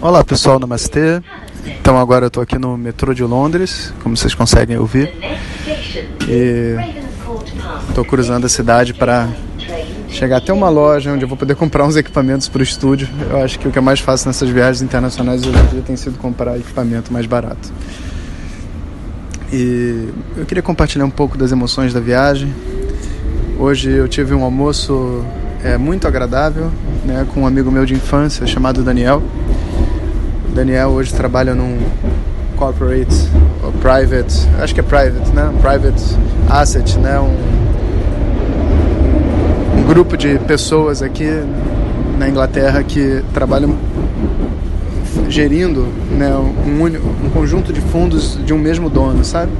Olá pessoal, namastê. Então agora eu estou aqui no metrô de Londres, como vocês conseguem ouvir. E estou cruzando a cidade para chegar até uma loja onde eu vou poder comprar uns equipamentos para o estúdio. Eu acho que o que é mais fácil nessas viagens internacionais hoje em dia tem sido comprar equipamento mais barato. E eu queria compartilhar um pouco das emoções da viagem. Hoje eu tive um almoço é, muito agradável né, com um amigo meu de infância chamado Daniel. Daniel hoje trabalha num corporate ou private, acho que é private, né? Private asset, né? Um, um grupo de pessoas aqui na Inglaterra que trabalham gerindo né, um, um conjunto de fundos de um mesmo dono, sabe?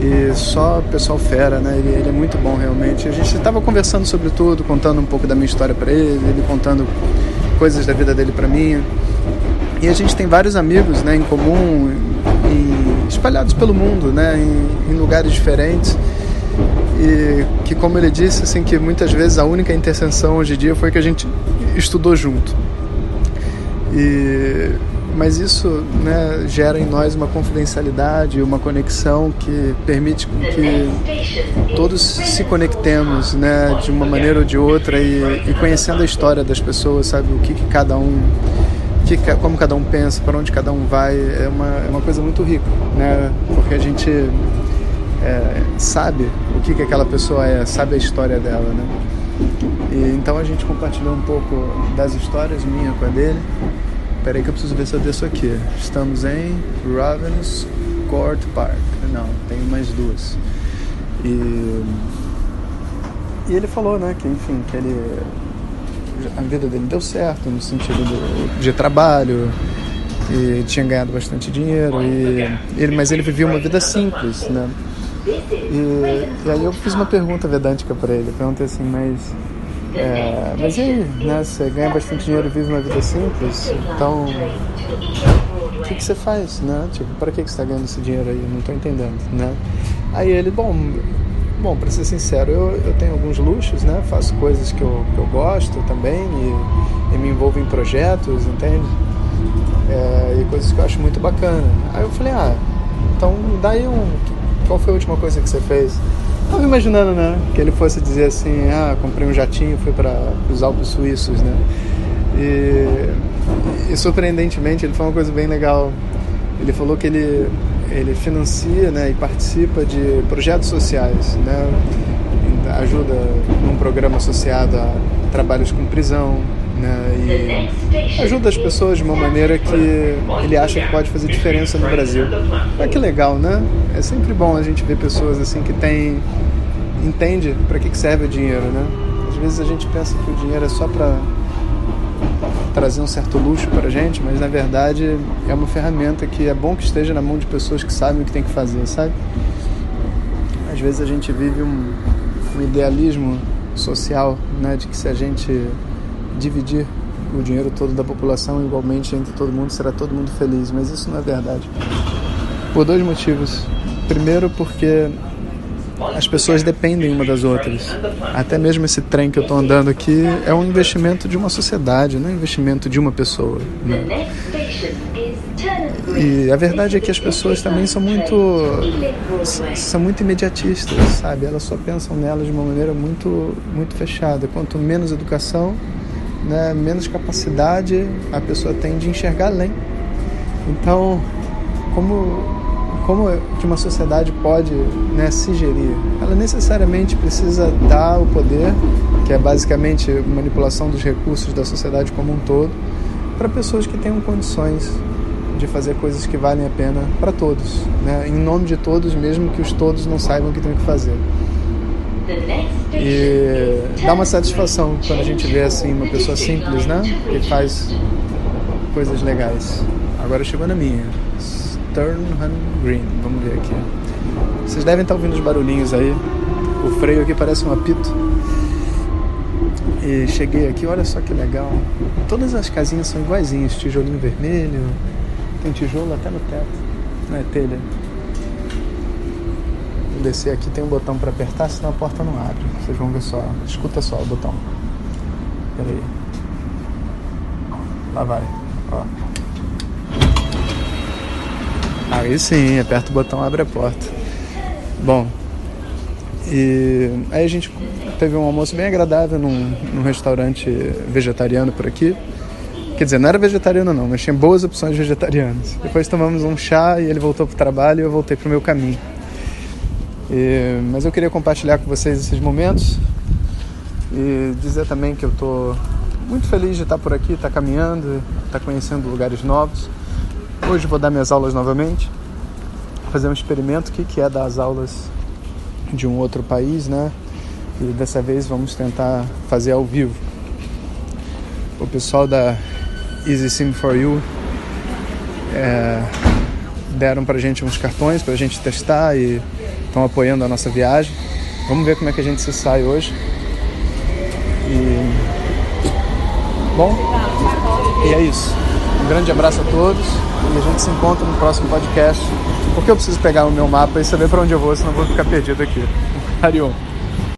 E só pessoal fera, né? Ele, ele é muito bom realmente. A gente estava conversando sobre tudo, contando um pouco da minha história para ele, ele contando coisas da vida dele para mim. E a gente tem vários amigos, né, em comum, espalhados pelo mundo, né, em, em lugares diferentes. E que, como ele disse, assim, que muitas vezes a única interseção hoje em dia foi que a gente estudou junto. E mas isso né, gera em nós uma confidencialidade, uma conexão que permite que todos se conectemos né, de uma maneira ou de outra e, e conhecendo a história das pessoas, sabe o que, que cada um, que, como cada um pensa, para onde cada um vai, é uma, é uma coisa muito rica, né, porque a gente é, sabe o que, que aquela pessoa é, sabe a história dela, né. E, então a gente compartilhou um pouco das histórias minha com a dele Peraí que eu preciso ver se eu desço aqui. Estamos em Ravens Court Park. Não, tem mais duas. E, e ele falou, né, que enfim, que ele a vida dele deu certo no sentido do, de trabalho e tinha ganhado bastante dinheiro e ele, mas ele vivia uma vida simples, né? E, e aí eu fiz uma pergunta vedântica para ele. Perguntei assim, mas é, mas e aí, né? Você ganha bastante dinheiro e vive uma vida simples, então o que, que você faz, né? Tipo, para que, que está ganhando esse dinheiro aí? Não estou entendendo, né? Aí ele, bom, bom, para ser sincero, eu, eu tenho alguns luxos, né? Faço coisas que eu, que eu gosto também e, e me envolvo em projetos, entende? É, e coisas que eu acho muito bacana. Aí eu falei, ah, então daí um, qual foi a última coisa que você fez? Tava imaginando, né? Que ele fosse dizer assim, ah, comprei um jatinho, fui para os Alpes Suíços, né? E, e, surpreendentemente ele falou uma coisa bem legal. Ele falou que ele, ele financia né, e participa de projetos sociais, né? Ajuda num programa associado a trabalhos com prisão, né? E ajuda as pessoas de uma maneira que ele acha que pode fazer diferença no Brasil. Olha que legal, né? É sempre bom a gente ver pessoas assim que tem entende para que serve o dinheiro, né? Às vezes a gente pensa que o dinheiro é só para trazer um certo luxo para a gente, mas na verdade é uma ferramenta que é bom que esteja na mão de pessoas que sabem o que tem que fazer, sabe? Às vezes a gente vive um, um idealismo social, né, de que se a gente dividir o dinheiro todo da população igualmente entre todo mundo, será todo mundo feliz, mas isso não é verdade. Por dois motivos. Primeiro, porque as pessoas dependem uma das outras. Até mesmo esse trem que eu estou andando aqui é um investimento de uma sociedade, não é um investimento de uma pessoa. Né? E a verdade é que as pessoas também são muito são muito imediatistas, sabe? Elas só pensam nelas de uma maneira muito muito fechada. Quanto menos educação, né, menos capacidade a pessoa tem de enxergar além. Então, como como que uma sociedade pode né, se gerir? Ela necessariamente precisa dar o poder, que é basicamente manipulação dos recursos da sociedade como um todo, para pessoas que tenham condições de fazer coisas que valem a pena para todos, né? em nome de todos, mesmo que os todos não saibam o que tem que fazer. E dá uma satisfação quando a gente vê assim uma pessoa simples, né? Que faz coisas legais. Agora chegou na minha. Turnham Green. Vamos ver aqui. Vocês devem estar ouvindo os barulhinhos aí. O freio aqui parece um apito. E cheguei aqui, olha só que legal. Todas as casinhas são iguaizinhas, tijolinho vermelho, tem tijolo até no teto, não é telha. Vou descer aqui, tem um botão para apertar, senão a porta não abre. Vocês vão ver só, escuta só o botão. Pera aí. Lá vai, ó. Aí sim, aperta o botão, abre a porta. Bom, e aí a gente teve um almoço bem agradável num, num restaurante vegetariano por aqui. Quer dizer, não era vegetariano não, mas tinha boas opções vegetarianas. Depois tomamos um chá e ele voltou para o trabalho e eu voltei para o meu caminho. E, mas eu queria compartilhar com vocês esses momentos e dizer também que eu estou muito feliz de estar por aqui, estar caminhando, estar conhecendo lugares novos. Hoje vou dar minhas aulas novamente, fazer um experimento, o que, que é dar as aulas de um outro país, né? E dessa vez vamos tentar fazer ao vivo. O pessoal da Easy Sim for You é, deram pra gente uns cartões pra gente testar e estão apoiando a nossa viagem. Vamos ver como é que a gente se sai hoje. E bom, e é isso. Um grande abraço a todos e a gente se encontra no próximo podcast. Porque eu preciso pegar o meu mapa e saber para onde eu vou, senão eu vou ficar perdido aqui. Arion.